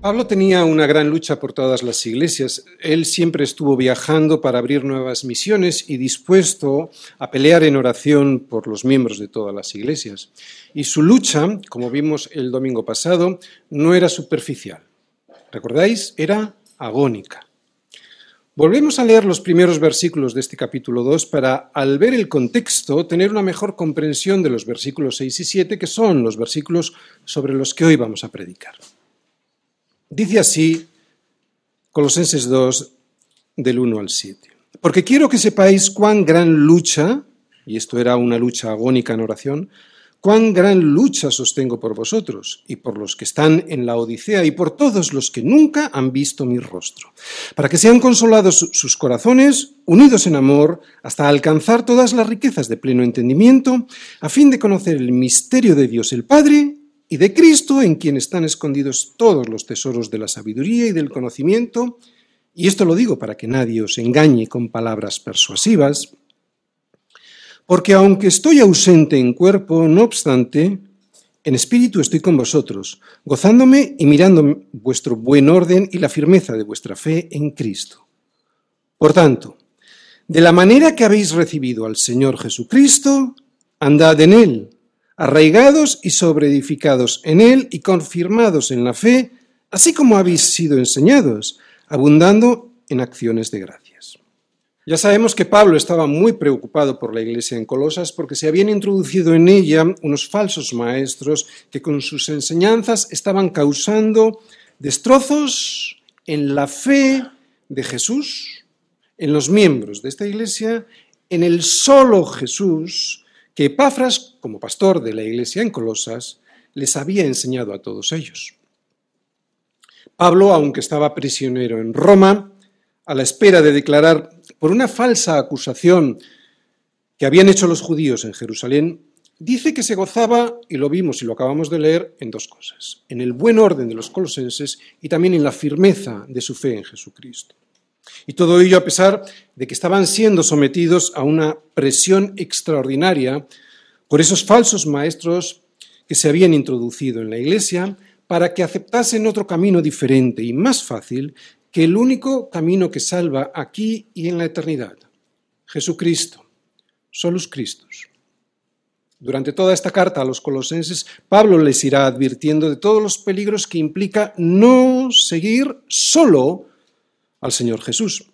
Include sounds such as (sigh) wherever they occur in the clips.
Pablo tenía una gran lucha por todas las iglesias. Él siempre estuvo viajando para abrir nuevas misiones y dispuesto a pelear en oración por los miembros de todas las iglesias. Y su lucha, como vimos el domingo pasado, no era superficial. ¿Recordáis? Era agónica. Volvemos a leer los primeros versículos de este capítulo 2 para, al ver el contexto, tener una mejor comprensión de los versículos 6 y 7, que son los versículos sobre los que hoy vamos a predicar. Dice así Colosenses 2 del 1 al 7. Porque quiero que sepáis cuán gran lucha, y esto era una lucha agónica en oración, cuán gran lucha sostengo por vosotros y por los que están en la Odisea y por todos los que nunca han visto mi rostro, para que sean consolados sus corazones, unidos en amor, hasta alcanzar todas las riquezas de pleno entendimiento, a fin de conocer el misterio de Dios el Padre y de Cristo en quien están escondidos todos los tesoros de la sabiduría y del conocimiento, y esto lo digo para que nadie os engañe con palabras persuasivas, porque aunque estoy ausente en cuerpo, no obstante, en espíritu estoy con vosotros, gozándome y mirando vuestro buen orden y la firmeza de vuestra fe en Cristo. Por tanto, de la manera que habéis recibido al Señor Jesucristo, andad en Él arraigados y sobreedificados en él y confirmados en la fe, así como habéis sido enseñados, abundando en acciones de gracias. Ya sabemos que Pablo estaba muy preocupado por la iglesia en Colosas porque se habían introducido en ella unos falsos maestros que con sus enseñanzas estaban causando destrozos en la fe de Jesús, en los miembros de esta iglesia, en el solo Jesús que Epafras, como pastor de la iglesia en Colosas, les había enseñado a todos ellos. Pablo, aunque estaba prisionero en Roma, a la espera de declarar por una falsa acusación que habían hecho los judíos en Jerusalén, dice que se gozaba, y lo vimos y lo acabamos de leer, en dos cosas, en el buen orden de los colosenses y también en la firmeza de su fe en Jesucristo. Y todo ello a pesar de que estaban siendo sometidos a una presión extraordinaria por esos falsos maestros que se habían introducido en la Iglesia para que aceptasen otro camino diferente y más fácil que el único camino que salva aquí y en la eternidad, Jesucristo, solus Christus. Durante toda esta carta a los colosenses, Pablo les irá advirtiendo de todos los peligros que implica no seguir solo al Señor Jesús.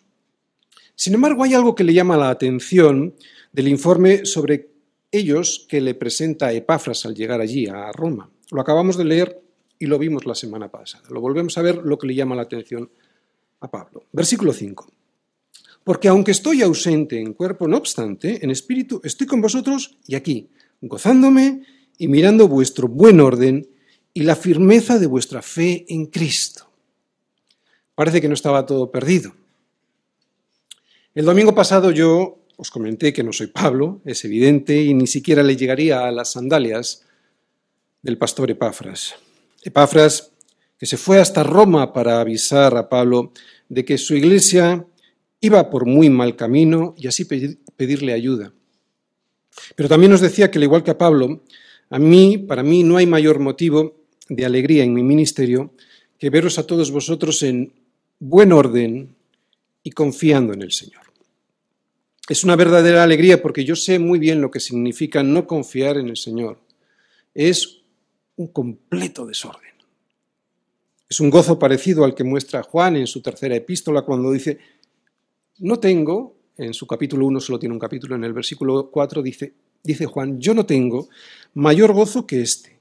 Sin embargo, hay algo que le llama la atención del informe sobre ellos que le presenta Epafras al llegar allí, a Roma. Lo acabamos de leer y lo vimos la semana pasada. Lo volvemos a ver lo que le llama la atención a Pablo. Versículo 5. Porque aunque estoy ausente en cuerpo, no obstante, en espíritu estoy con vosotros y aquí, gozándome y mirando vuestro buen orden y la firmeza de vuestra fe en Cristo parece que no estaba todo perdido. El domingo pasado yo os comenté que no soy Pablo, es evidente, y ni siquiera le llegaría a las sandalias del pastor Epafras. Epafras, que se fue hasta Roma para avisar a Pablo de que su iglesia iba por muy mal camino y así pedirle ayuda. Pero también nos decía que, al igual que a Pablo, a mí, para mí, no hay mayor motivo de alegría en mi ministerio que veros a todos vosotros en buen orden y confiando en el Señor. Es una verdadera alegría porque yo sé muy bien lo que significa no confiar en el Señor. Es un completo desorden. Es un gozo parecido al que muestra Juan en su tercera epístola cuando dice, no tengo, en su capítulo 1 solo tiene un capítulo, en el versículo 4 dice, dice Juan, yo no tengo mayor gozo que este,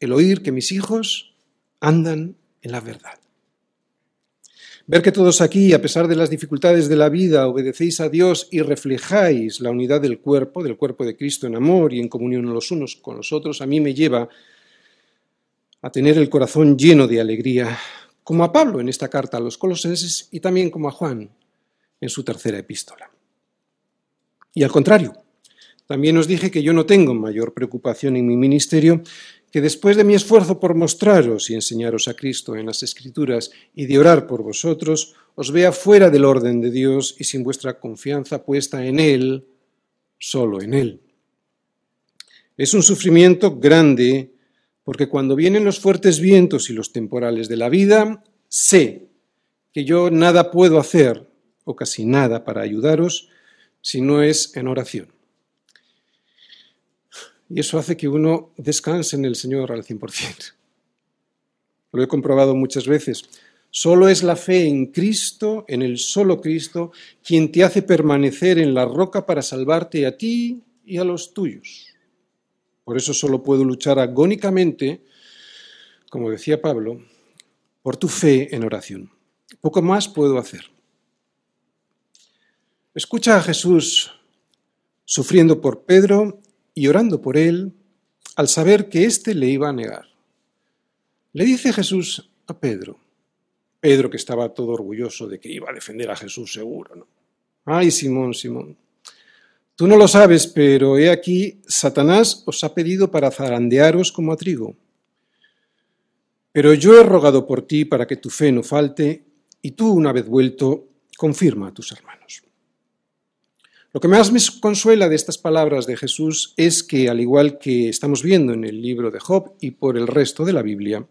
el oír que mis hijos andan en la verdad. Ver que todos aquí, a pesar de las dificultades de la vida, obedecéis a Dios y reflejáis la unidad del cuerpo, del cuerpo de Cristo en amor y en comunión los unos con los otros, a mí me lleva a tener el corazón lleno de alegría, como a Pablo en esta carta a los colosenses y también como a Juan en su tercera epístola. Y al contrario, también os dije que yo no tengo mayor preocupación en mi ministerio que después de mi esfuerzo por mostraros y enseñaros a Cristo en las Escrituras y de orar por vosotros, os vea fuera del orden de Dios y sin vuestra confianza puesta en Él, solo en Él. Es un sufrimiento grande porque cuando vienen los fuertes vientos y los temporales de la vida, sé que yo nada puedo hacer, o casi nada, para ayudaros, si no es en oración. Y eso hace que uno descanse en el Señor al 100%. Lo he comprobado muchas veces. Solo es la fe en Cristo, en el solo Cristo, quien te hace permanecer en la roca para salvarte a ti y a los tuyos. Por eso solo puedo luchar agónicamente, como decía Pablo, por tu fe en oración. Poco más puedo hacer. Escucha a Jesús sufriendo por Pedro y orando por él al saber que éste le iba a negar. Le dice Jesús a Pedro, Pedro que estaba todo orgulloso de que iba a defender a Jesús seguro, ¿no? Ay, Simón, Simón, tú no lo sabes, pero he aquí, Satanás os ha pedido para zarandearos como a trigo. Pero yo he rogado por ti para que tu fe no falte, y tú, una vez vuelto, confirma a tus hermanos. Lo que más me consuela de estas palabras de Jesús es que, al igual que estamos viendo en el libro de Job y por el resto de la Biblia,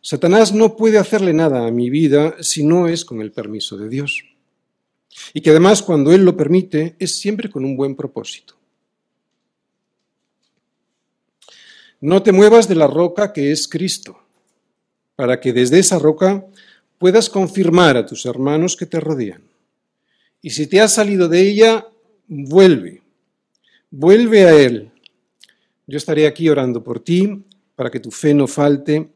Satanás no puede hacerle nada a mi vida si no es con el permiso de Dios. Y que además cuando Él lo permite es siempre con un buen propósito. No te muevas de la roca que es Cristo, para que desde esa roca puedas confirmar a tus hermanos que te rodean. Y si te has salido de ella, vuelve, vuelve a Él. Yo estaré aquí orando por ti para que tu fe no falte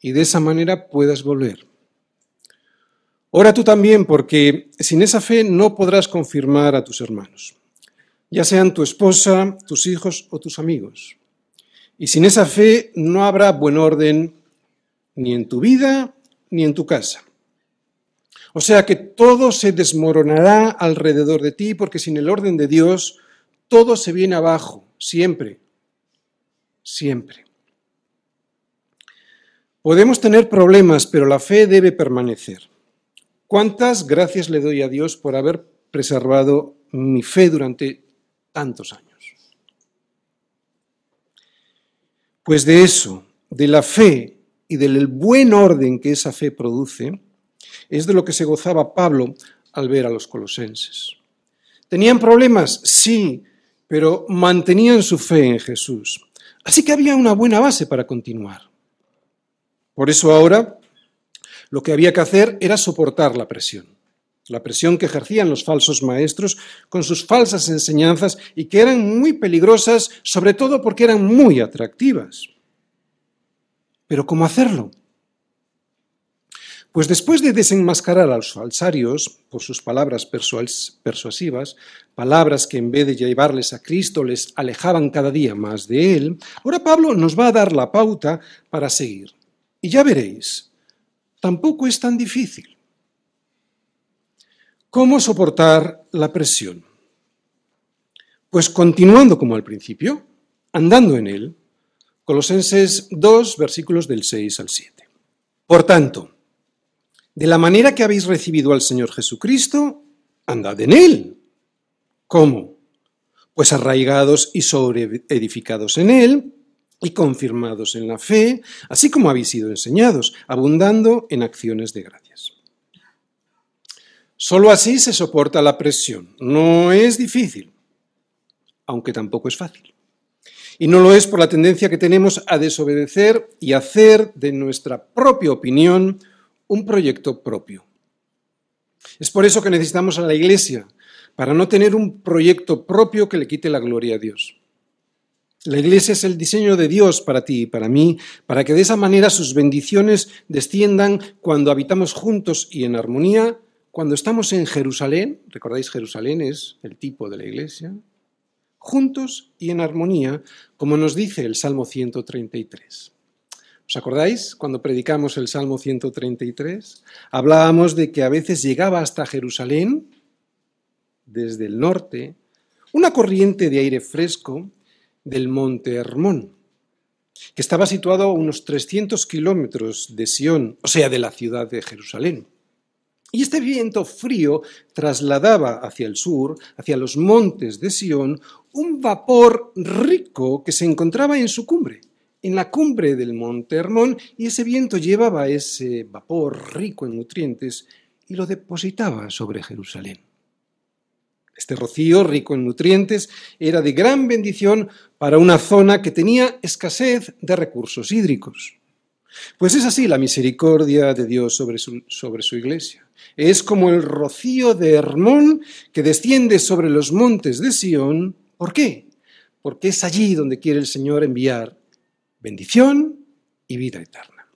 y de esa manera puedas volver. Ora tú también porque sin esa fe no podrás confirmar a tus hermanos, ya sean tu esposa, tus hijos o tus amigos. Y sin esa fe no habrá buen orden ni en tu vida ni en tu casa. O sea que todo se desmoronará alrededor de ti porque sin el orden de Dios todo se viene abajo, siempre, siempre. Podemos tener problemas, pero la fe debe permanecer. ¿Cuántas gracias le doy a Dios por haber preservado mi fe durante tantos años? Pues de eso, de la fe y del buen orden que esa fe produce, es de lo que se gozaba Pablo al ver a los colosenses. ¿Tenían problemas? Sí, pero mantenían su fe en Jesús. Así que había una buena base para continuar. Por eso ahora lo que había que hacer era soportar la presión, la presión que ejercían los falsos maestros con sus falsas enseñanzas y que eran muy peligrosas, sobre todo porque eran muy atractivas. Pero ¿cómo hacerlo? Pues después de desenmascarar a los falsarios por sus palabras persuasivas, palabras que en vez de llevarles a Cristo les alejaban cada día más de Él, ahora Pablo nos va a dar la pauta para seguir. Y ya veréis, tampoco es tan difícil. ¿Cómo soportar la presión? Pues continuando como al principio, andando en él. Colosenses 2, versículos del 6 al 7. Por tanto, de la manera que habéis recibido al Señor Jesucristo, andad en él. ¿Cómo? Pues arraigados y sobreedificados en él y confirmados en la fe, así como habéis sido enseñados, abundando en acciones de gracias. Solo así se soporta la presión. No es difícil, aunque tampoco es fácil. Y no lo es por la tendencia que tenemos a desobedecer y hacer de nuestra propia opinión un proyecto propio. Es por eso que necesitamos a la Iglesia, para no tener un proyecto propio que le quite la gloria a Dios. La iglesia es el diseño de Dios para ti y para mí, para que de esa manera sus bendiciones desciendan cuando habitamos juntos y en armonía, cuando estamos en Jerusalén, recordáis Jerusalén es el tipo de la iglesia, juntos y en armonía, como nos dice el Salmo 133. ¿Os acordáis cuando predicamos el Salmo 133? Hablábamos de que a veces llegaba hasta Jerusalén, desde el norte, una corriente de aire fresco del monte Hermón, que estaba situado a unos 300 kilómetros de Sión, o sea, de la ciudad de Jerusalén. Y este viento frío trasladaba hacia el sur, hacia los montes de Sión, un vapor rico que se encontraba en su cumbre, en la cumbre del monte Hermón y ese viento llevaba ese vapor rico en nutrientes y lo depositaba sobre Jerusalén. Este rocío, rico en nutrientes, era de gran bendición para una zona que tenía escasez de recursos hídricos. Pues es así la misericordia de Dios sobre su, sobre su iglesia. Es como el rocío de Hermón que desciende sobre los montes de Sión. ¿Por qué? Porque es allí donde quiere el Señor enviar bendición y vida eterna.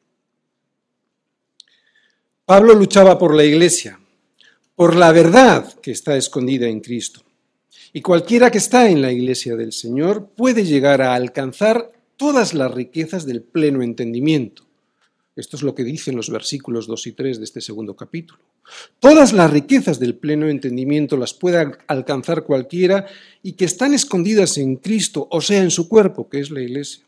Pablo luchaba por la iglesia, por la verdad que está escondida en Cristo. Y cualquiera que está en la iglesia del Señor puede llegar a alcanzar todas las riquezas del pleno entendimiento. Esto es lo que dicen los versículos 2 y 3 de este segundo capítulo. Todas las riquezas del pleno entendimiento las puede alcanzar cualquiera y que están escondidas en Cristo, o sea, en su cuerpo, que es la iglesia.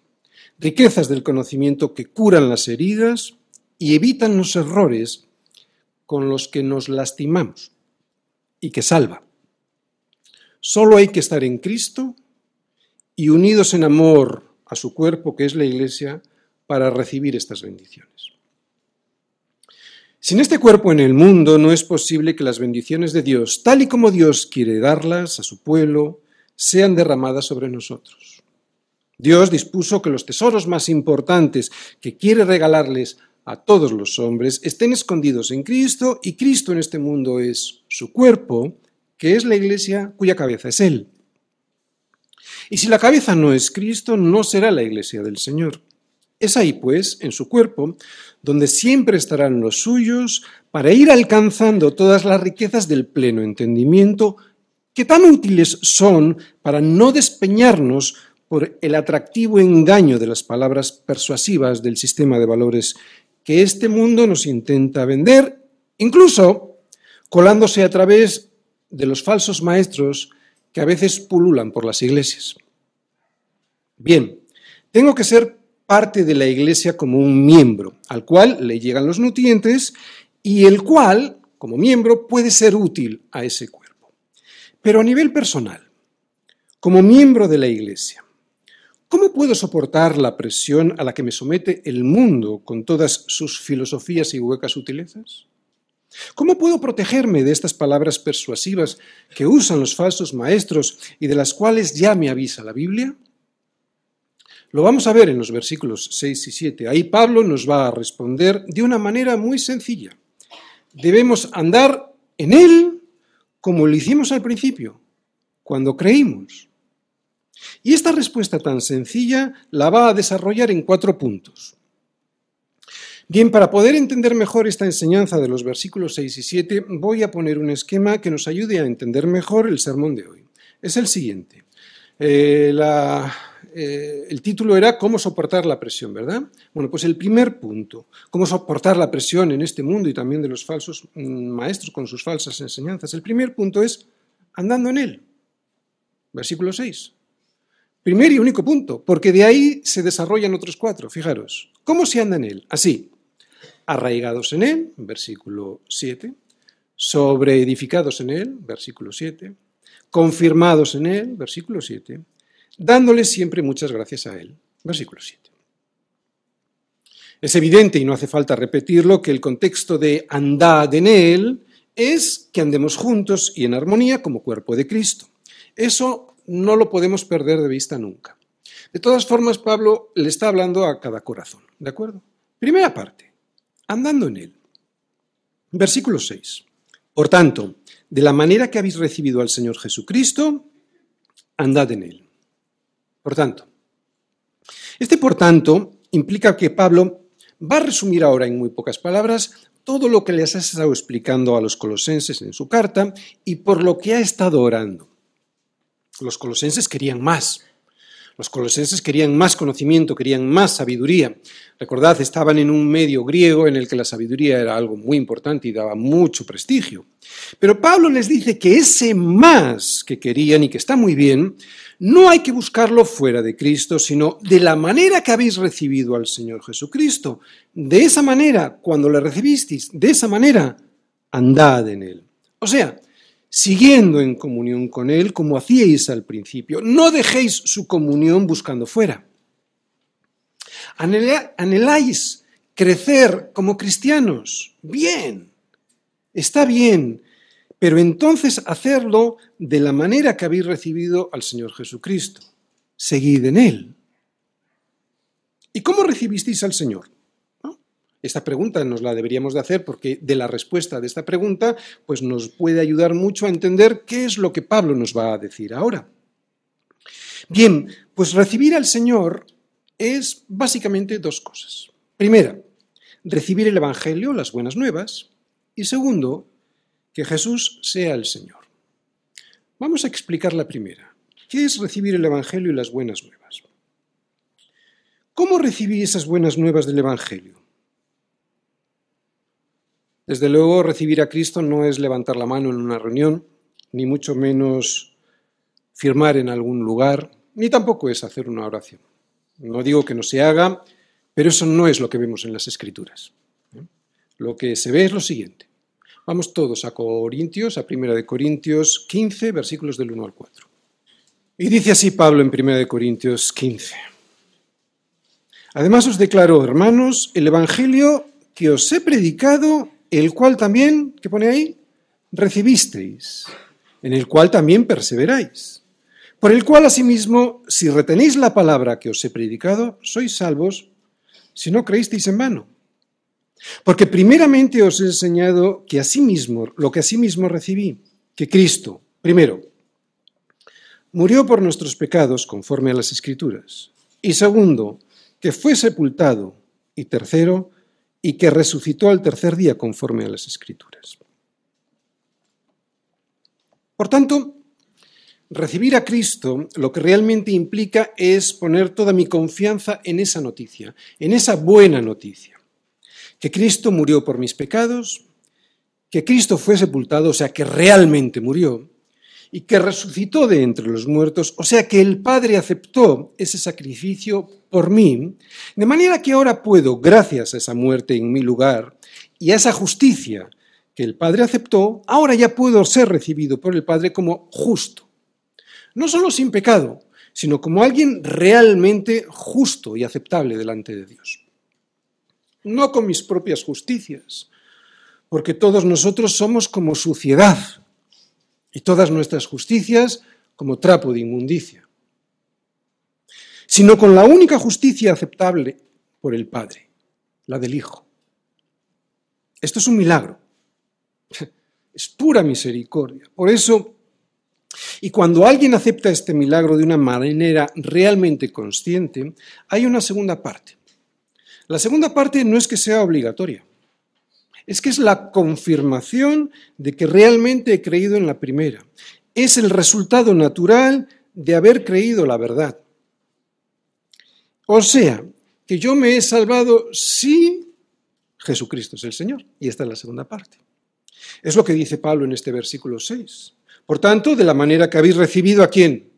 Riquezas del conocimiento que curan las heridas y evitan los errores con los que nos lastimamos y que salva. Solo hay que estar en Cristo y unidos en amor a su cuerpo, que es la Iglesia, para recibir estas bendiciones. Sin este cuerpo en el mundo no es posible que las bendiciones de Dios, tal y como Dios quiere darlas a su pueblo, sean derramadas sobre nosotros. Dios dispuso que los tesoros más importantes que quiere regalarles a todos los hombres estén escondidos en Cristo y Cristo en este mundo es su cuerpo, que es la iglesia cuya cabeza es Él. Y si la cabeza no es Cristo, no será la iglesia del Señor. Es ahí, pues, en su cuerpo, donde siempre estarán los suyos para ir alcanzando todas las riquezas del pleno entendimiento que tan útiles son para no despeñarnos por el atractivo engaño de las palabras persuasivas del sistema de valores que este mundo nos intenta vender, incluso colándose a través de los falsos maestros que a veces pululan por las iglesias. Bien, tengo que ser parte de la iglesia como un miembro, al cual le llegan los nutrientes y el cual, como miembro, puede ser útil a ese cuerpo. Pero a nivel personal, como miembro de la iglesia, ¿cómo puedo soportar la presión a la que me somete el mundo con todas sus filosofías y huecas sutilezas? ¿Cómo puedo protegerme de estas palabras persuasivas que usan los falsos maestros y de las cuales ya me avisa la Biblia? Lo vamos a ver en los versículos 6 y 7. Ahí Pablo nos va a responder de una manera muy sencilla. Debemos andar en Él como lo hicimos al principio, cuando creímos. Y esta respuesta tan sencilla la va a desarrollar en cuatro puntos. Bien, para poder entender mejor esta enseñanza de los versículos 6 y 7, voy a poner un esquema que nos ayude a entender mejor el sermón de hoy. Es el siguiente. Eh, eh, el título era Cómo soportar la presión, ¿verdad? Bueno, pues el primer punto, cómo soportar la presión en este mundo y también de los falsos mm, maestros con sus falsas enseñanzas. El primer punto es andando en él. Versículo 6. Primer y único punto, porque de ahí se desarrollan otros cuatro. Fijaros, ¿cómo se anda en él? Así, arraigados en él, versículo 7, sobreedificados en él, versículo 7, confirmados en él, versículo 7, dándole siempre muchas gracias a Él. Versículo 7. Es evidente, y no hace falta repetirlo, que el contexto de andad en Él es que andemos juntos y en armonía como cuerpo de Cristo. Eso no lo podemos perder de vista nunca. De todas formas, Pablo le está hablando a cada corazón, ¿de acuerdo? Primera parte, andando en Él. Versículo 6. Por tanto, de la manera que habéis recibido al Señor Jesucristo, andad en Él por tanto, este por tanto implica que Pablo va a resumir ahora en muy pocas palabras todo lo que les ha estado explicando a los colosenses en su carta y por lo que ha estado orando. Los colosenses querían más, los colosenses querían más conocimiento, querían más sabiduría. Recordad, estaban en un medio griego en el que la sabiduría era algo muy importante y daba mucho prestigio. Pero Pablo les dice que ese más que querían y que está muy bien, no hay que buscarlo fuera de Cristo, sino de la manera que habéis recibido al Señor Jesucristo. De esa manera, cuando le recibisteis, de esa manera, andad en Él. O sea, siguiendo en comunión con Él como hacíais al principio. No dejéis su comunión buscando fuera. ¿Anheláis crecer como cristianos? Bien, está bien, pero entonces hacerlo de la manera que habéis recibido al Señor Jesucristo. Seguid en Él. ¿Y cómo recibisteis al Señor? Esta pregunta nos la deberíamos de hacer porque de la respuesta de esta pregunta pues nos puede ayudar mucho a entender qué es lo que Pablo nos va a decir ahora. Bien, pues recibir al Señor es básicamente dos cosas. Primera, recibir el Evangelio, las buenas nuevas, y segundo, que Jesús sea el Señor. Vamos a explicar la primera. ¿Qué es recibir el Evangelio y las buenas nuevas? ¿Cómo recibí esas buenas nuevas del Evangelio? Desde luego, recibir a Cristo no es levantar la mano en una reunión, ni mucho menos firmar en algún lugar, ni tampoco es hacer una oración. No digo que no se haga, pero eso no es lo que vemos en las Escrituras. Lo que se ve es lo siguiente. Vamos todos a Corintios, a 1 de Corintios 15, versículos del 1 al 4. Y dice así Pablo en 1 de Corintios 15. Además os declaro, hermanos, el Evangelio que os he predicado el cual también, ¿qué pone ahí? Recibisteis, en el cual también perseveráis. Por el cual asimismo, si retenéis la palabra que os he predicado, sois salvos si no creísteis en vano. Porque primeramente os he enseñado que asimismo, lo que asimismo recibí, que Cristo, primero, murió por nuestros pecados conforme a las Escrituras, y segundo, que fue sepultado, y tercero, y que resucitó al tercer día conforme a las Escrituras. Por tanto, recibir a Cristo lo que realmente implica es poner toda mi confianza en esa noticia, en esa buena noticia, que Cristo murió por mis pecados, que Cristo fue sepultado, o sea, que realmente murió, y que resucitó de entre los muertos, o sea que el Padre aceptó ese sacrificio por mí, de manera que ahora puedo, gracias a esa muerte en mi lugar y a esa justicia que el Padre aceptó, ahora ya puedo ser recibido por el Padre como justo. No solo sin pecado, sino como alguien realmente justo y aceptable delante de Dios. No con mis propias justicias, porque todos nosotros somos como suciedad y todas nuestras justicias como trapo de inmundicia, sino con la única justicia aceptable por el Padre, la del Hijo. Esto es un milagro, (laughs) es pura misericordia. Por eso, y cuando alguien acepta este milagro de una manera realmente consciente, hay una segunda parte. La segunda parte no es que sea obligatoria, es que es la confirmación de que realmente he creído en la primera. Es el resultado natural de haber creído la verdad. O sea, que yo me he salvado si Jesucristo es el Señor. Y esta es la segunda parte. Es lo que dice Pablo en este versículo 6. Por tanto, de la manera que habéis recibido a quién?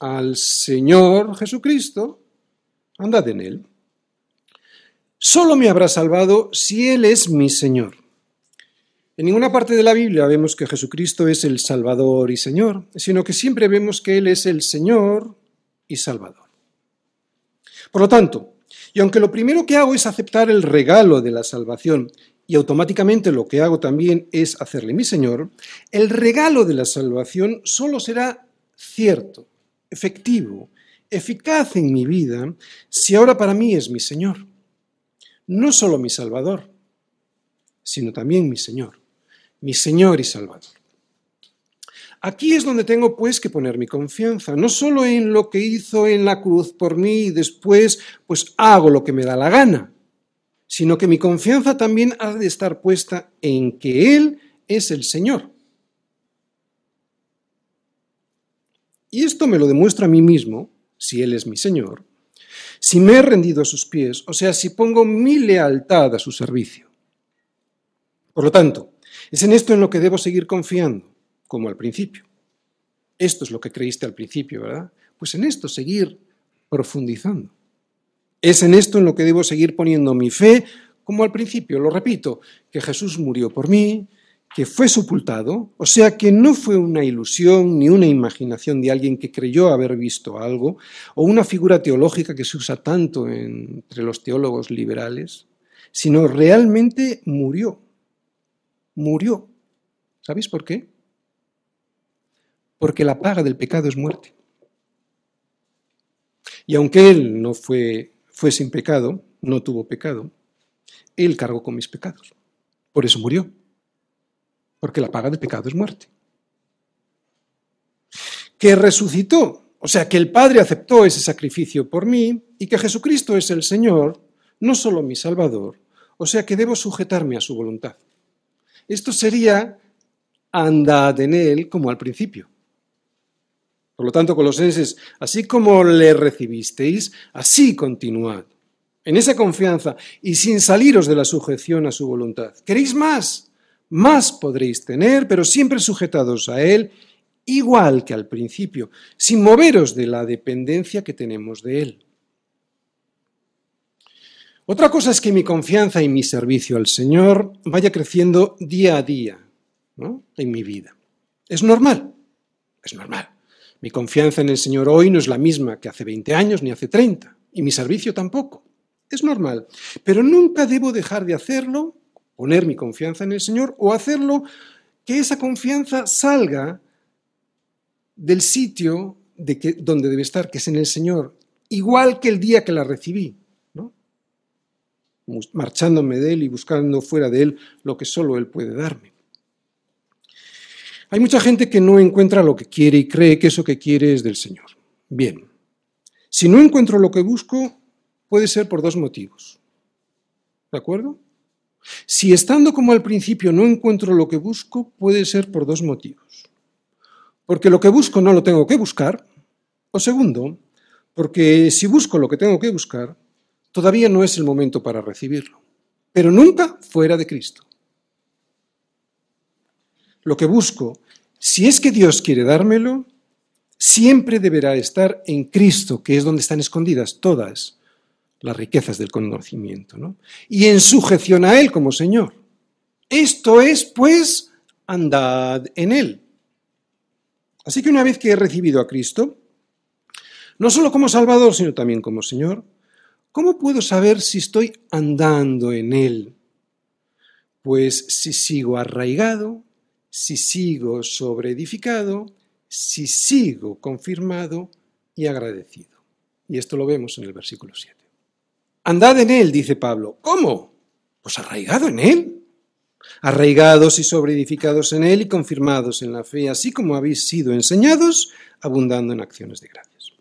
Al Señor Jesucristo, andad en él solo me habrá salvado si Él es mi Señor. En ninguna parte de la Biblia vemos que Jesucristo es el Salvador y Señor, sino que siempre vemos que Él es el Señor y Salvador. Por lo tanto, y aunque lo primero que hago es aceptar el regalo de la salvación, y automáticamente lo que hago también es hacerle mi Señor, el regalo de la salvación solo será cierto, efectivo, eficaz en mi vida, si ahora para mí es mi Señor no solo mi Salvador, sino también mi Señor, mi Señor y Salvador. Aquí es donde tengo pues que poner mi confianza, no solo en lo que hizo en la cruz por mí y después pues hago lo que me da la gana, sino que mi confianza también ha de estar puesta en que Él es el Señor. Y esto me lo demuestra a mí mismo, si Él es mi Señor, si me he rendido a sus pies, o sea, si pongo mi lealtad a su servicio. Por lo tanto, es en esto en lo que debo seguir confiando, como al principio. Esto es lo que creíste al principio, ¿verdad? Pues en esto seguir profundizando. Es en esto en lo que debo seguir poniendo mi fe, como al principio, lo repito, que Jesús murió por mí, que fue sepultado, o sea que no fue una ilusión ni una imaginación de alguien que creyó haber visto algo, o una figura teológica que se usa tanto entre los teólogos liberales, sino realmente murió. Murió. ¿Sabéis por qué? Porque la paga del pecado es muerte. Y aunque él no fue, fue sin pecado, no tuvo pecado, él cargó con mis pecados. Por eso murió porque la paga del pecado es muerte. Que resucitó, o sea, que el Padre aceptó ese sacrificio por mí y que Jesucristo es el Señor, no solo mi Salvador, o sea, que debo sujetarme a su voluntad. Esto sería andad en él como al principio. Por lo tanto, colosenses, así como le recibisteis, así continuad. En esa confianza y sin saliros de la sujeción a su voluntad. ¿Queréis más? Más podréis tener, pero siempre sujetados a Él, igual que al principio, sin moveros de la dependencia que tenemos de Él. Otra cosa es que mi confianza y mi servicio al Señor vaya creciendo día a día en mi vida. Es normal, es normal. Mi confianza en el Señor hoy no es la misma que hace 20 años ni hace 30, y mi servicio tampoco. Es normal, pero nunca debo dejar de hacerlo poner mi confianza en el Señor o hacerlo que esa confianza salga del sitio de que, donde debe estar, que es en el Señor, igual que el día que la recibí, ¿no? marchándome de Él y buscando fuera de Él lo que solo Él puede darme. Hay mucha gente que no encuentra lo que quiere y cree que eso que quiere es del Señor. Bien, si no encuentro lo que busco, puede ser por dos motivos. ¿De acuerdo? Si estando como al principio no encuentro lo que busco, puede ser por dos motivos. Porque lo que busco no lo tengo que buscar, o segundo, porque si busco lo que tengo que buscar, todavía no es el momento para recibirlo, pero nunca fuera de Cristo. Lo que busco, si es que Dios quiere dármelo, siempre deberá estar en Cristo, que es donde están escondidas todas las riquezas del conocimiento, ¿no? Y en sujeción a Él como Señor. Esto es, pues, andad en Él. Así que una vez que he recibido a Cristo, no solo como Salvador, sino también como Señor, ¿cómo puedo saber si estoy andando en Él? Pues si sigo arraigado, si sigo sobreedificado, si sigo confirmado y agradecido. Y esto lo vemos en el versículo 7. Andad en él, dice Pablo. ¿Cómo? Pues arraigado en él. Arraigados y sobreedificados en él y confirmados en la fe, así como habéis sido enseñados, abundando en acciones de gracias.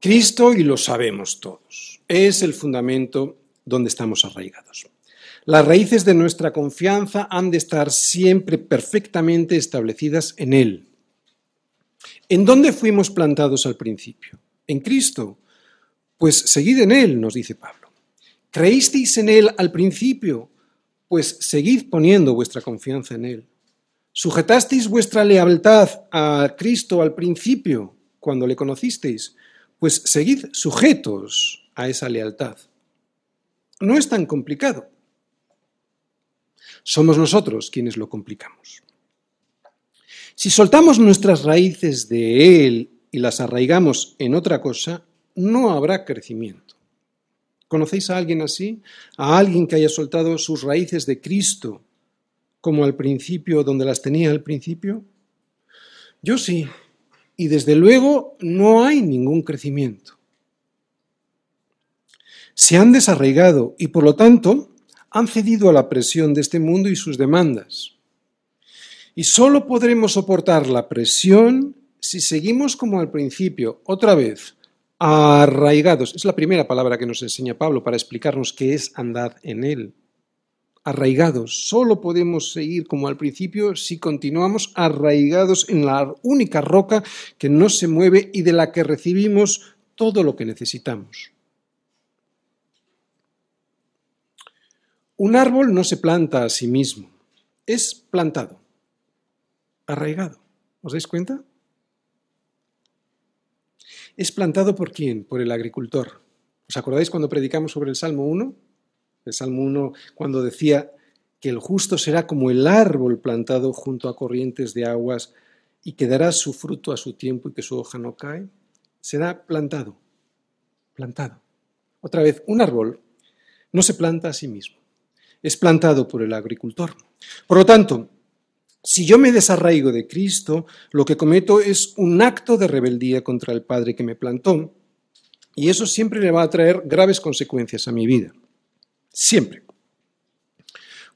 Cristo, y lo sabemos todos, es el fundamento donde estamos arraigados. Las raíces de nuestra confianza han de estar siempre perfectamente establecidas en Él. ¿En dónde fuimos plantados al principio? En Cristo. Pues seguid en él, nos dice Pablo. ¿Creísteis en él al principio? Pues seguid poniendo vuestra confianza en él. ¿Sujetasteis vuestra lealtad a Cristo al principio, cuando le conocisteis? Pues seguid sujetos a esa lealtad. No es tan complicado. Somos nosotros quienes lo complicamos. Si soltamos nuestras raíces de Él y las arraigamos en otra cosa, no habrá crecimiento. ¿Conocéis a alguien así? ¿A alguien que haya soltado sus raíces de Cristo como al principio, donde las tenía al principio? Yo sí, y desde luego no hay ningún crecimiento. Se han desarraigado y por lo tanto han cedido a la presión de este mundo y sus demandas. Y solo podremos soportar la presión si seguimos como al principio, otra vez, arraigados. Es la primera palabra que nos enseña Pablo para explicarnos qué es andar en él. Arraigados. Solo podemos seguir como al principio si continuamos arraigados en la única roca que no se mueve y de la que recibimos todo lo que necesitamos. Un árbol no se planta a sí mismo, es plantado, arraigado. ¿Os dais cuenta? ¿Es plantado por quién? Por el agricultor. ¿Os acordáis cuando predicamos sobre el Salmo 1? El Salmo 1 cuando decía que el justo será como el árbol plantado junto a corrientes de aguas y que dará su fruto a su tiempo y que su hoja no cae? Será plantado, plantado. Otra vez, un árbol no se planta a sí mismo, es plantado por el agricultor. Por lo tanto, si yo me desarraigo de Cristo, lo que cometo es un acto de rebeldía contra el Padre que me plantó, y eso siempre le va a traer graves consecuencias a mi vida. Siempre.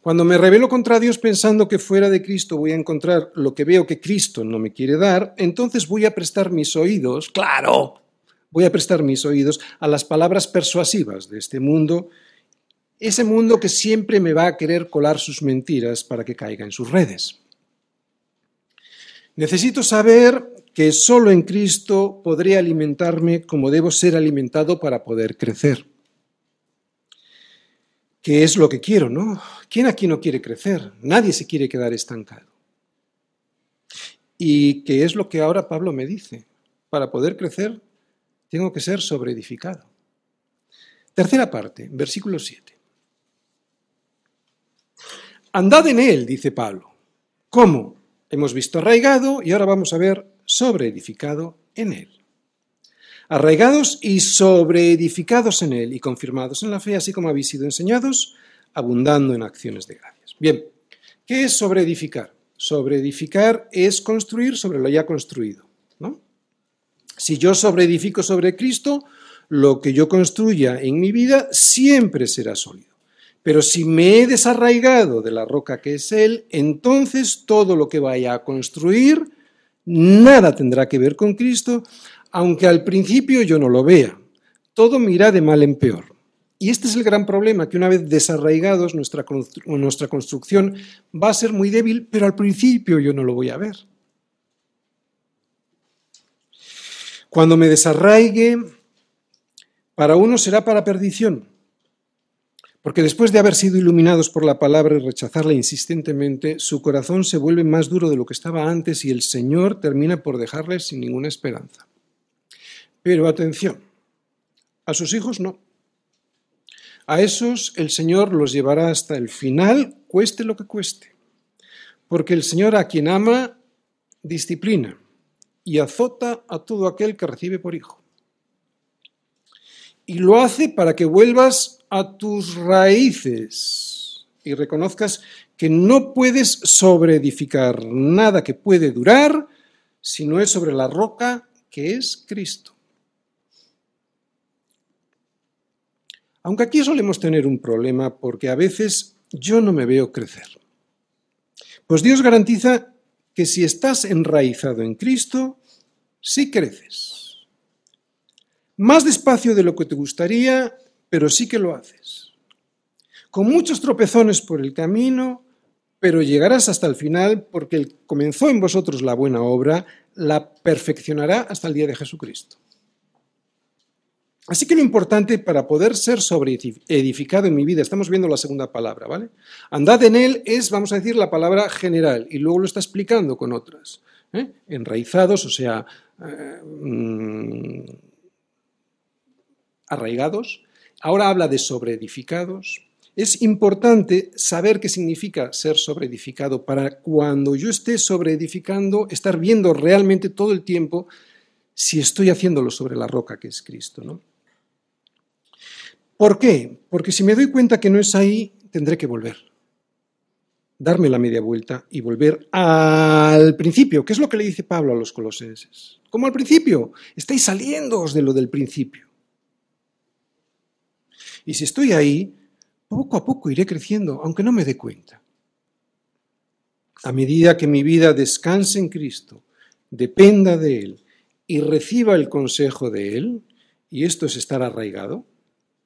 Cuando me rebelo contra Dios pensando que fuera de Cristo voy a encontrar lo que veo que Cristo no me quiere dar, entonces voy a prestar mis oídos, claro, voy a prestar mis oídos a las palabras persuasivas de este mundo, ese mundo que siempre me va a querer colar sus mentiras para que caiga en sus redes. Necesito saber que solo en Cristo podré alimentarme como debo ser alimentado para poder crecer. ¿Qué es lo que quiero, no? ¿Quién aquí no quiere crecer? Nadie se quiere quedar estancado. ¿Y qué es lo que ahora Pablo me dice? Para poder crecer, tengo que ser sobreedificado. Tercera parte, versículo 7. Andad en él, dice Pablo. ¿Cómo? Hemos visto arraigado y ahora vamos a ver sobreedificado en él. Arraigados y sobreedificados en él y confirmados en la fe, así como habéis sido enseñados, abundando en acciones de gracias. Bien, ¿qué es sobreedificar? Sobreedificar es construir sobre lo ya construido. ¿no? Si yo sobreedifico sobre Cristo, lo que yo construya en mi vida siempre será sólido. Pero si me he desarraigado de la roca que es Él, entonces todo lo que vaya a construir, nada tendrá que ver con Cristo, aunque al principio yo no lo vea. Todo me irá de mal en peor. Y este es el gran problema, que una vez desarraigados nuestra, nuestra construcción va a ser muy débil, pero al principio yo no lo voy a ver. Cuando me desarraigue, para uno será para perdición, porque después de haber sido iluminados por la palabra y rechazarla insistentemente, su corazón se vuelve más duro de lo que estaba antes y el Señor termina por dejarles sin ninguna esperanza. Pero atención, a sus hijos no. A esos el Señor los llevará hasta el final, cueste lo que cueste. Porque el Señor a quien ama, disciplina y azota a todo aquel que recibe por hijo. Y lo hace para que vuelvas a tus raíces y reconozcas que no puedes sobreedificar nada que puede durar si no es sobre la roca que es Cristo. Aunque aquí solemos tener un problema porque a veces yo no me veo crecer. Pues Dios garantiza que si estás enraizado en Cristo, sí creces. Más despacio de lo que te gustaría, pero sí que lo haces. Con muchos tropezones por el camino, pero llegarás hasta el final porque el comenzó en vosotros la buena obra, la perfeccionará hasta el día de Jesucristo. Así que lo importante para poder ser sobreedificado en mi vida, estamos viendo la segunda palabra, ¿vale? Andad en él es, vamos a decir, la palabra general y luego lo está explicando con otras. ¿eh? Enraizados, o sea, eh, mm, arraigados, Ahora habla de sobreedificados. Es importante saber qué significa ser sobreedificado para cuando yo esté sobreedificando, estar viendo realmente todo el tiempo si estoy haciéndolo sobre la roca que es Cristo. ¿no? ¿Por qué? Porque si me doy cuenta que no es ahí, tendré que volver. Darme la media vuelta y volver al principio, ¿Qué es lo que le dice Pablo a los colosenses. Como al principio, estáis saliéndoos de lo del principio. Y si estoy ahí, poco a poco iré creciendo, aunque no me dé cuenta. A medida que mi vida descanse en Cristo, dependa de Él y reciba el consejo de Él, y esto es estar arraigado,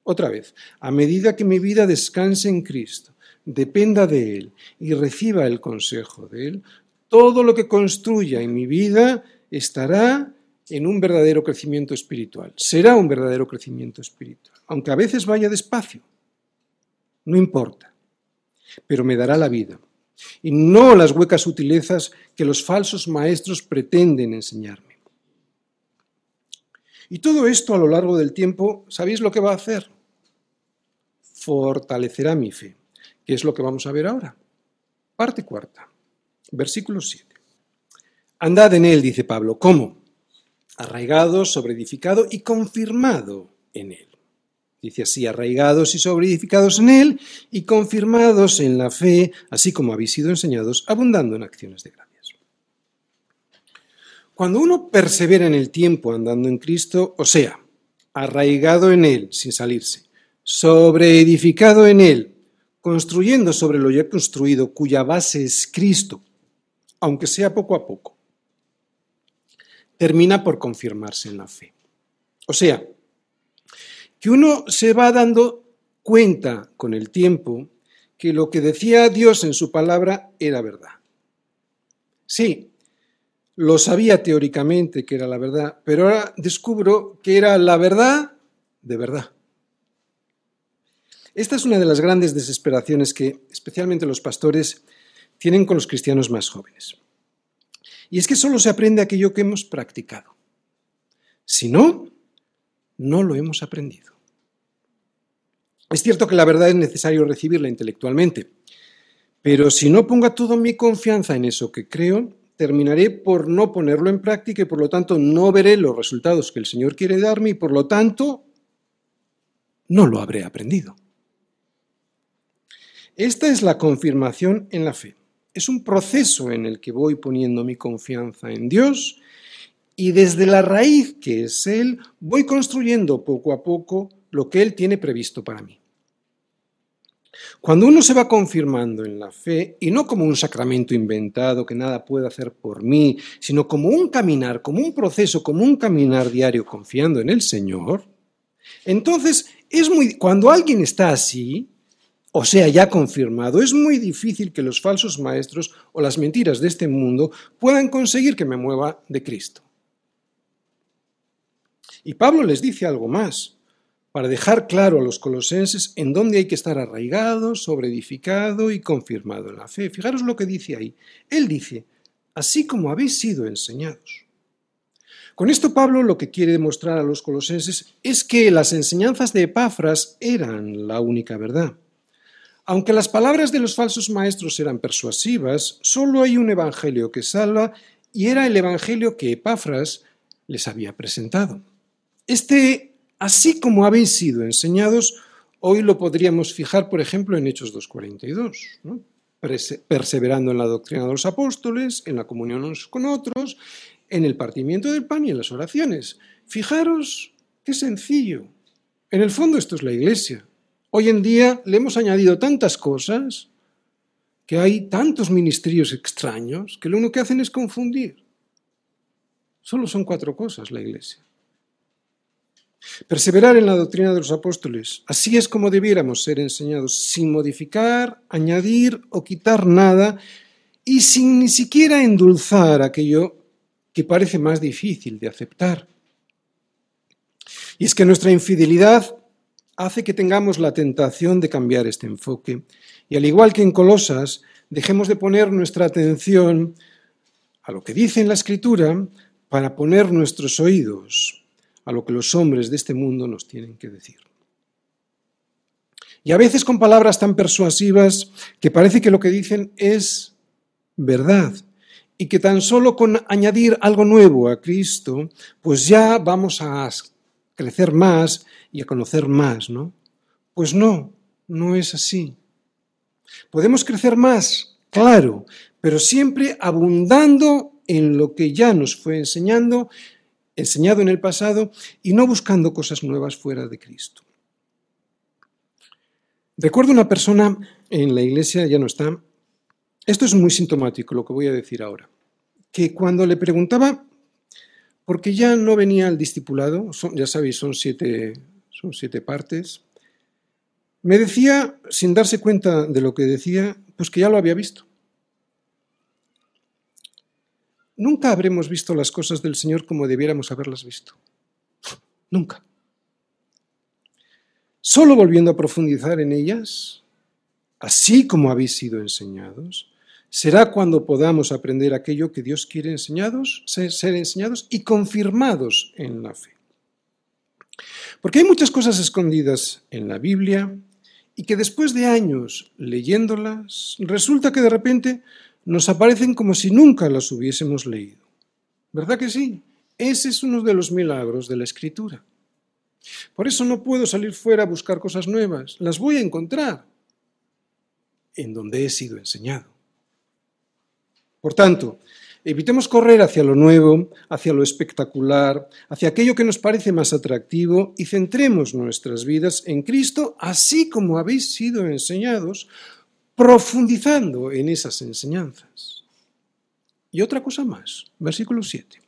otra vez, a medida que mi vida descanse en Cristo, dependa de Él y reciba el consejo de Él, todo lo que construya en mi vida estará en un verdadero crecimiento espiritual. Será un verdadero crecimiento espiritual aunque a veces vaya despacio. No importa, pero me dará la vida. Y no las huecas sutilezas que los falsos maestros pretenden enseñarme. Y todo esto a lo largo del tiempo, ¿sabéis lo que va a hacer? Fortalecerá mi fe, que es lo que vamos a ver ahora. Parte cuarta, versículo 7. Andad en él, dice Pablo. ¿Cómo? Arraigado, sobreedificado y confirmado en él. Dice así, arraigados y sobreedificados en él y confirmados en la fe, así como habéis sido enseñados, abundando en acciones de gracias. Cuando uno persevera en el tiempo andando en Cristo, o sea, arraigado en él sin salirse, sobreedificado en él, construyendo sobre lo ya construido, cuya base es Cristo, aunque sea poco a poco, termina por confirmarse en la fe. O sea, que uno se va dando cuenta con el tiempo que lo que decía Dios en su palabra era verdad. Sí, lo sabía teóricamente que era la verdad, pero ahora descubro que era la verdad de verdad. Esta es una de las grandes desesperaciones que especialmente los pastores tienen con los cristianos más jóvenes. Y es que solo se aprende aquello que hemos practicado. Si no, no lo hemos aprendido. Es cierto que la verdad es necesario recibirla intelectualmente, pero si no ponga toda mi confianza en eso que creo, terminaré por no ponerlo en práctica y por lo tanto no veré los resultados que el Señor quiere darme y por lo tanto no lo habré aprendido. Esta es la confirmación en la fe. Es un proceso en el que voy poniendo mi confianza en Dios y desde la raíz que es Él voy construyendo poco a poco lo que Él tiene previsto para mí. Cuando uno se va confirmando en la fe, y no como un sacramento inventado que nada puede hacer por mí, sino como un caminar, como un proceso, como un caminar diario confiando en el Señor, entonces es muy cuando alguien está así, o sea, ya confirmado, es muy difícil que los falsos maestros o las mentiras de este mundo puedan conseguir que me mueva de Cristo. Y Pablo les dice algo más, para dejar claro a los colosenses en dónde hay que estar arraigado, sobreedificado y confirmado en la fe. Fijaros lo que dice ahí. Él dice, así como habéis sido enseñados. Con esto Pablo lo que quiere demostrar a los colosenses es que las enseñanzas de Epafras eran la única verdad. Aunque las palabras de los falsos maestros eran persuasivas, solo hay un evangelio que salva y era el evangelio que Epafras les había presentado. Este, así como habéis sido enseñados, hoy lo podríamos fijar, por ejemplo, en Hechos 2.42, ¿no? perseverando en la doctrina de los apóstoles, en la comunión unos con otros, en el partimiento del pan y en las oraciones. Fijaros qué sencillo. En el fondo esto es la iglesia. Hoy en día le hemos añadido tantas cosas que hay tantos ministerios extraños que lo único que hacen es confundir. Solo son cuatro cosas la Iglesia. Perseverar en la doctrina de los apóstoles. Así es como debiéramos ser enseñados, sin modificar, añadir o quitar nada y sin ni siquiera endulzar aquello que parece más difícil de aceptar. Y es que nuestra infidelidad hace que tengamos la tentación de cambiar este enfoque. Y al igual que en Colosas, dejemos de poner nuestra atención a lo que dice en la Escritura para poner nuestros oídos a lo que los hombres de este mundo nos tienen que decir. Y a veces con palabras tan persuasivas que parece que lo que dicen es verdad y que tan solo con añadir algo nuevo a Cristo, pues ya vamos a crecer más y a conocer más, ¿no? Pues no, no es así. Podemos crecer más, claro, pero siempre abundando en lo que ya nos fue enseñando, enseñado en el pasado y no buscando cosas nuevas fuera de Cristo. Recuerdo una persona en la iglesia, ya no está, esto es muy sintomático lo que voy a decir ahora, que cuando le preguntaba, porque ya no venía al discipulado, ya sabéis, son siete son siete partes, me decía, sin darse cuenta de lo que decía, pues que ya lo había visto. Nunca habremos visto las cosas del Señor como debiéramos haberlas visto. Nunca. Solo volviendo a profundizar en ellas, así como habéis sido enseñados, será cuando podamos aprender aquello que Dios quiere enseñados, ser enseñados y confirmados en la fe. Porque hay muchas cosas escondidas en la Biblia y que después de años leyéndolas, resulta que de repente nos aparecen como si nunca las hubiésemos leído. ¿Verdad que sí? Ese es uno de los milagros de la escritura. Por eso no puedo salir fuera a buscar cosas nuevas, las voy a encontrar en donde he sido enseñado. Por tanto, Evitemos correr hacia lo nuevo, hacia lo espectacular, hacia aquello que nos parece más atractivo y centremos nuestras vidas en Cristo, así como habéis sido enseñados, profundizando en esas enseñanzas. Y otra cosa más, versículo 7.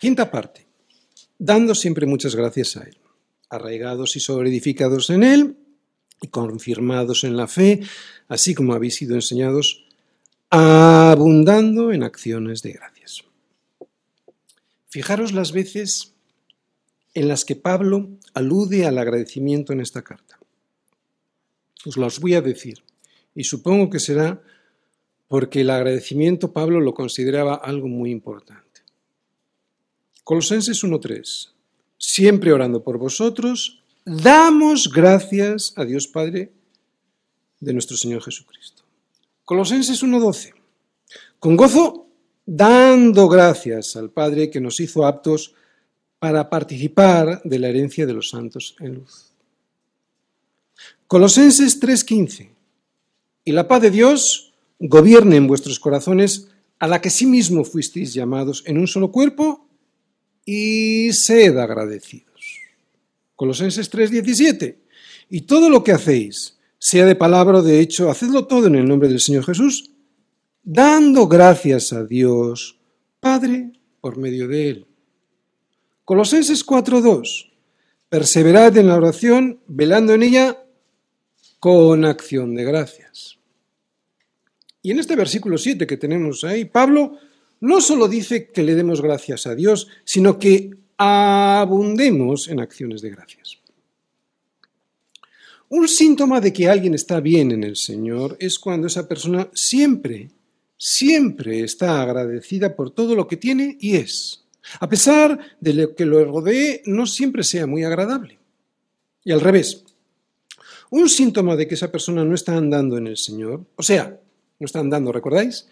Quinta parte, dando siempre muchas gracias a Él, arraigados y sobreedificados en Él y confirmados en la fe, así como habéis sido enseñados, abundando en acciones de gracias. Fijaros las veces en las que Pablo alude al agradecimiento en esta carta. Os las voy a decir y supongo que será porque el agradecimiento Pablo lo consideraba algo muy importante. Colosenses 1.3. Siempre orando por vosotros, damos gracias a Dios Padre de nuestro Señor Jesucristo. Colosenses 1.12. Con gozo, dando gracias al Padre que nos hizo aptos para participar de la herencia de los santos en luz. Colosenses 3.15. Y la paz de Dios gobierne en vuestros corazones, a la que sí mismo fuisteis llamados en un solo cuerpo, y sed agradecidos. Colosenses 3.17. Y todo lo que hacéis, sea de palabra o de hecho, hacedlo todo en el nombre del Señor Jesús, dando gracias a Dios, Padre, por medio de Él. Colosenses 4.2. Perseverad en la oración, velando en ella con acción de gracias. Y en este versículo 7 que tenemos ahí, Pablo no solo dice que le demos gracias a Dios, sino que abundemos en acciones de gracias. Un síntoma de que alguien está bien en el Señor es cuando esa persona siempre, siempre está agradecida por todo lo que tiene y es, a pesar de lo que lo rodee no siempre sea muy agradable. Y al revés, un síntoma de que esa persona no está andando en el Señor, o sea, no está andando, ¿recordáis?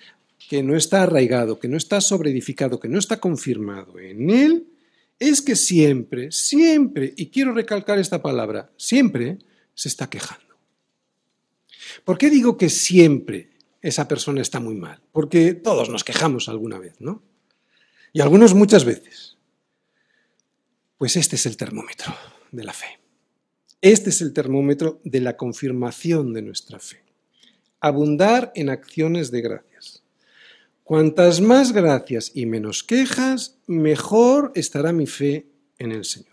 Que no está arraigado, que no está sobreedificado, que no está confirmado en Él, es que siempre, siempre, y quiero recalcar esta palabra, siempre, se está quejando. ¿Por qué digo que siempre esa persona está muy mal? Porque todos nos quejamos alguna vez, ¿no? Y algunos muchas veces. Pues este es el termómetro de la fe. Este es el termómetro de la confirmación de nuestra fe. Abundar en acciones de gracias. Cuantas más gracias y menos quejas, mejor estará mi fe en el Señor.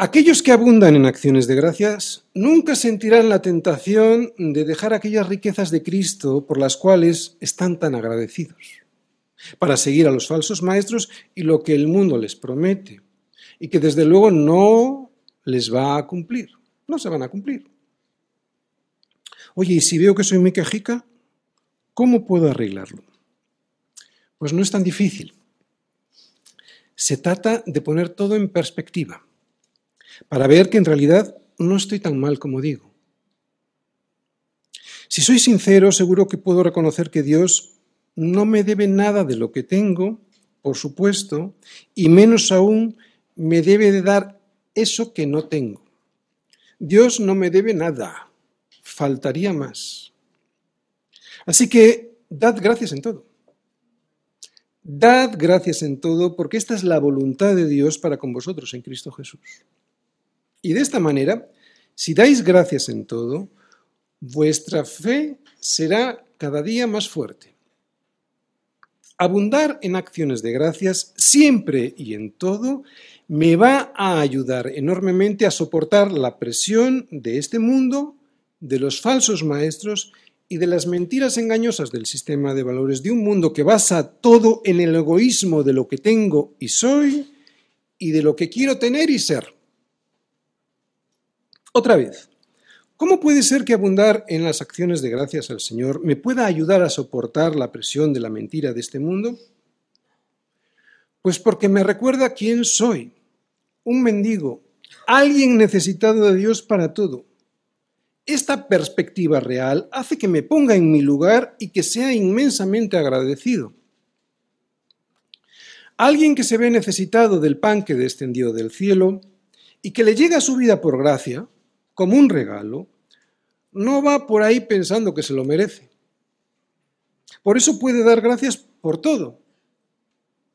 Aquellos que abundan en acciones de gracias nunca sentirán la tentación de dejar aquellas riquezas de Cristo por las cuales están tan agradecidos, para seguir a los falsos maestros y lo que el mundo les promete, y que desde luego no les va a cumplir, no se van a cumplir. Oye, ¿y si veo que soy muy quejica? ¿Cómo puedo arreglarlo? Pues no es tan difícil. Se trata de poner todo en perspectiva para ver que en realidad no estoy tan mal como digo. Si soy sincero, seguro que puedo reconocer que Dios no me debe nada de lo que tengo, por supuesto, y menos aún me debe de dar eso que no tengo. Dios no me debe nada, faltaría más. Así que dad gracias en todo. Dad gracias en todo porque esta es la voluntad de Dios para con vosotros en Cristo Jesús. Y de esta manera, si dais gracias en todo, vuestra fe será cada día más fuerte. Abundar en acciones de gracias siempre y en todo me va a ayudar enormemente a soportar la presión de este mundo, de los falsos maestros y de las mentiras engañosas del sistema de valores de un mundo que basa todo en el egoísmo de lo que tengo y soy y de lo que quiero tener y ser. Otra vez, ¿cómo puede ser que abundar en las acciones de gracias al Señor me pueda ayudar a soportar la presión de la mentira de este mundo? Pues porque me recuerda quién soy, un mendigo alguien necesitado de Dios para todo. Esta perspectiva real hace que me ponga en mi lugar y que sea inmensamente agradecido. Alguien que se ve necesitado del pan que descendió del cielo y que le llega a su vida por gracia, como un regalo, no va por ahí pensando que se lo merece. Por eso puede dar gracias por todo.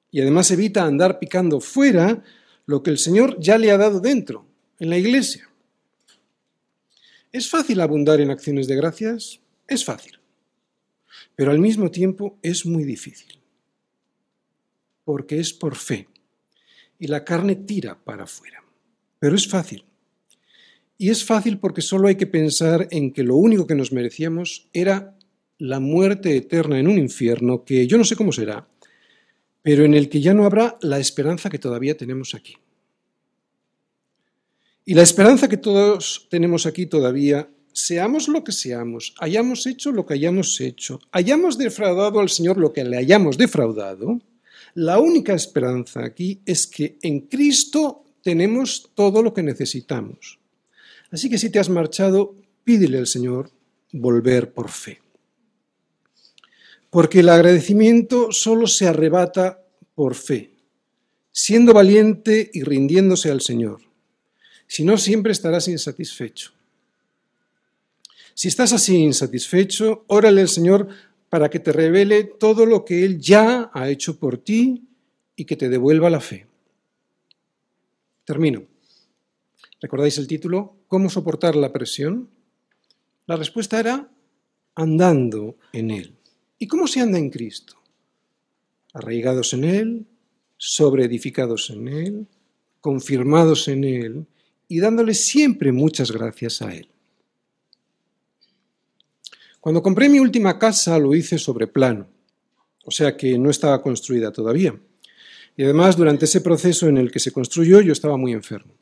Y además evita andar picando fuera lo que el Señor ya le ha dado dentro, en la iglesia. ¿Es fácil abundar en acciones de gracias? Es fácil. Pero al mismo tiempo es muy difícil. Porque es por fe. Y la carne tira para afuera. Pero es fácil. Y es fácil porque solo hay que pensar en que lo único que nos merecíamos era la muerte eterna en un infierno que yo no sé cómo será, pero en el que ya no habrá la esperanza que todavía tenemos aquí. Y la esperanza que todos tenemos aquí todavía, seamos lo que seamos, hayamos hecho lo que hayamos hecho, hayamos defraudado al Señor lo que le hayamos defraudado, la única esperanza aquí es que en Cristo tenemos todo lo que necesitamos. Así que si te has marchado, pídele al Señor volver por fe. Porque el agradecimiento solo se arrebata por fe, siendo valiente y rindiéndose al Señor. Si no, siempre estarás insatisfecho. Si estás así insatisfecho, órale al Señor para que te revele todo lo que Él ya ha hecho por ti y que te devuelva la fe. Termino. ¿Recordáis el título? ¿Cómo soportar la presión? La respuesta era andando en Él. ¿Y cómo se anda en Cristo? Arraigados en Él, sobreedificados en Él, confirmados en Él y dándole siempre muchas gracias a Él. Cuando compré mi última casa lo hice sobre plano, o sea que no estaba construida todavía. Y además, durante ese proceso en el que se construyó, yo estaba muy enfermo.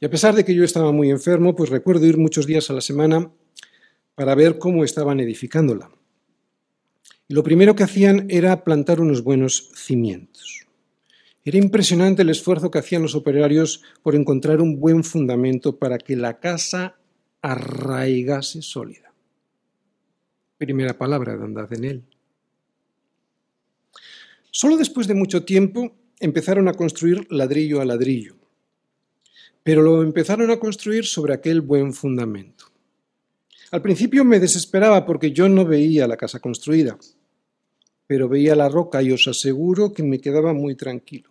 Y a pesar de que yo estaba muy enfermo, pues recuerdo ir muchos días a la semana para ver cómo estaban edificándola. Y lo primero que hacían era plantar unos buenos cimientos. Era impresionante el esfuerzo que hacían los operarios por encontrar un buen fundamento para que la casa arraigase sólida. Primera palabra de andad en él. Solo después de mucho tiempo empezaron a construir ladrillo a ladrillo, pero lo empezaron a construir sobre aquel buen fundamento. Al principio me desesperaba porque yo no veía la casa construida, pero veía la roca y os aseguro que me quedaba muy tranquilo.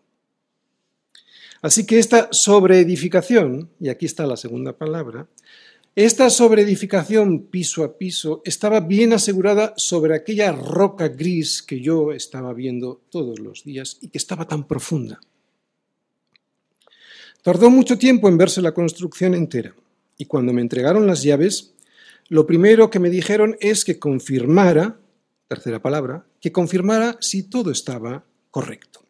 Así que esta sobreedificación, y aquí está la segunda palabra, esta sobreedificación piso a piso estaba bien asegurada sobre aquella roca gris que yo estaba viendo todos los días y que estaba tan profunda. Tardó mucho tiempo en verse la construcción entera y cuando me entregaron las llaves, lo primero que me dijeron es que confirmara, tercera palabra, que confirmara si todo estaba correcto.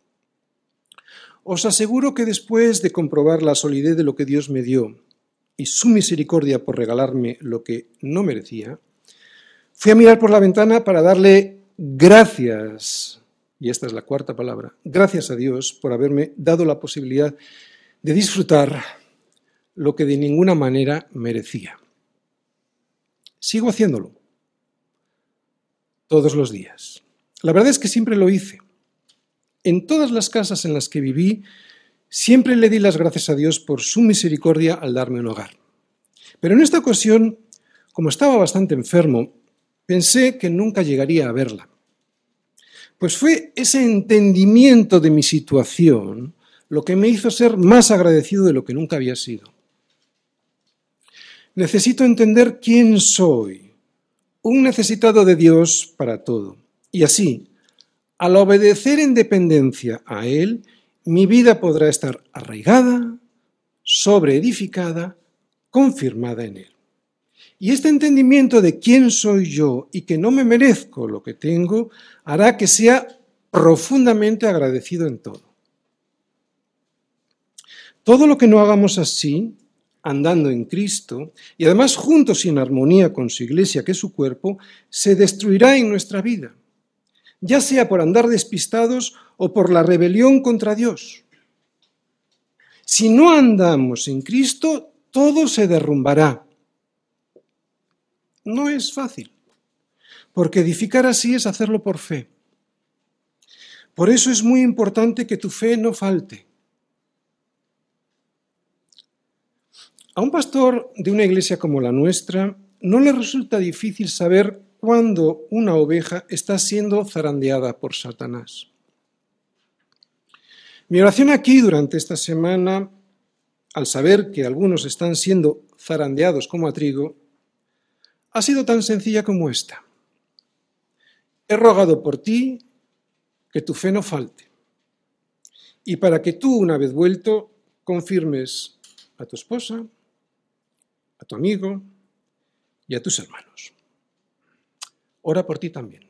Os aseguro que después de comprobar la solidez de lo que Dios me dio y su misericordia por regalarme lo que no merecía, fui a mirar por la ventana para darle gracias, y esta es la cuarta palabra, gracias a Dios por haberme dado la posibilidad de disfrutar lo que de ninguna manera merecía. Sigo haciéndolo todos los días. La verdad es que siempre lo hice. En todas las casas en las que viví, Siempre le di las gracias a Dios por su misericordia al darme un hogar. Pero en esta ocasión, como estaba bastante enfermo, pensé que nunca llegaría a verla. Pues fue ese entendimiento de mi situación lo que me hizo ser más agradecido de lo que nunca había sido. Necesito entender quién soy, un necesitado de Dios para todo. Y así, al obedecer en dependencia a Él, mi vida podrá estar arraigada, sobreedificada, confirmada en Él. Y este entendimiento de quién soy yo y que no me merezco lo que tengo, hará que sea profundamente agradecido en todo. Todo lo que no hagamos así, andando en Cristo, y además juntos y en armonía con su iglesia, que es su cuerpo, se destruirá en nuestra vida ya sea por andar despistados o por la rebelión contra Dios. Si no andamos en Cristo, todo se derrumbará. No es fácil, porque edificar así es hacerlo por fe. Por eso es muy importante que tu fe no falte. A un pastor de una iglesia como la nuestra no le resulta difícil saber cuándo una oveja está siendo zarandeada por Satanás. Mi oración aquí durante esta semana, al saber que algunos están siendo zarandeados como a trigo, ha sido tan sencilla como esta. He rogado por ti que tu fe no falte y para que tú, una vez vuelto, confirmes a tu esposa, a tu amigo y a tus hermanos. Ora por ti también.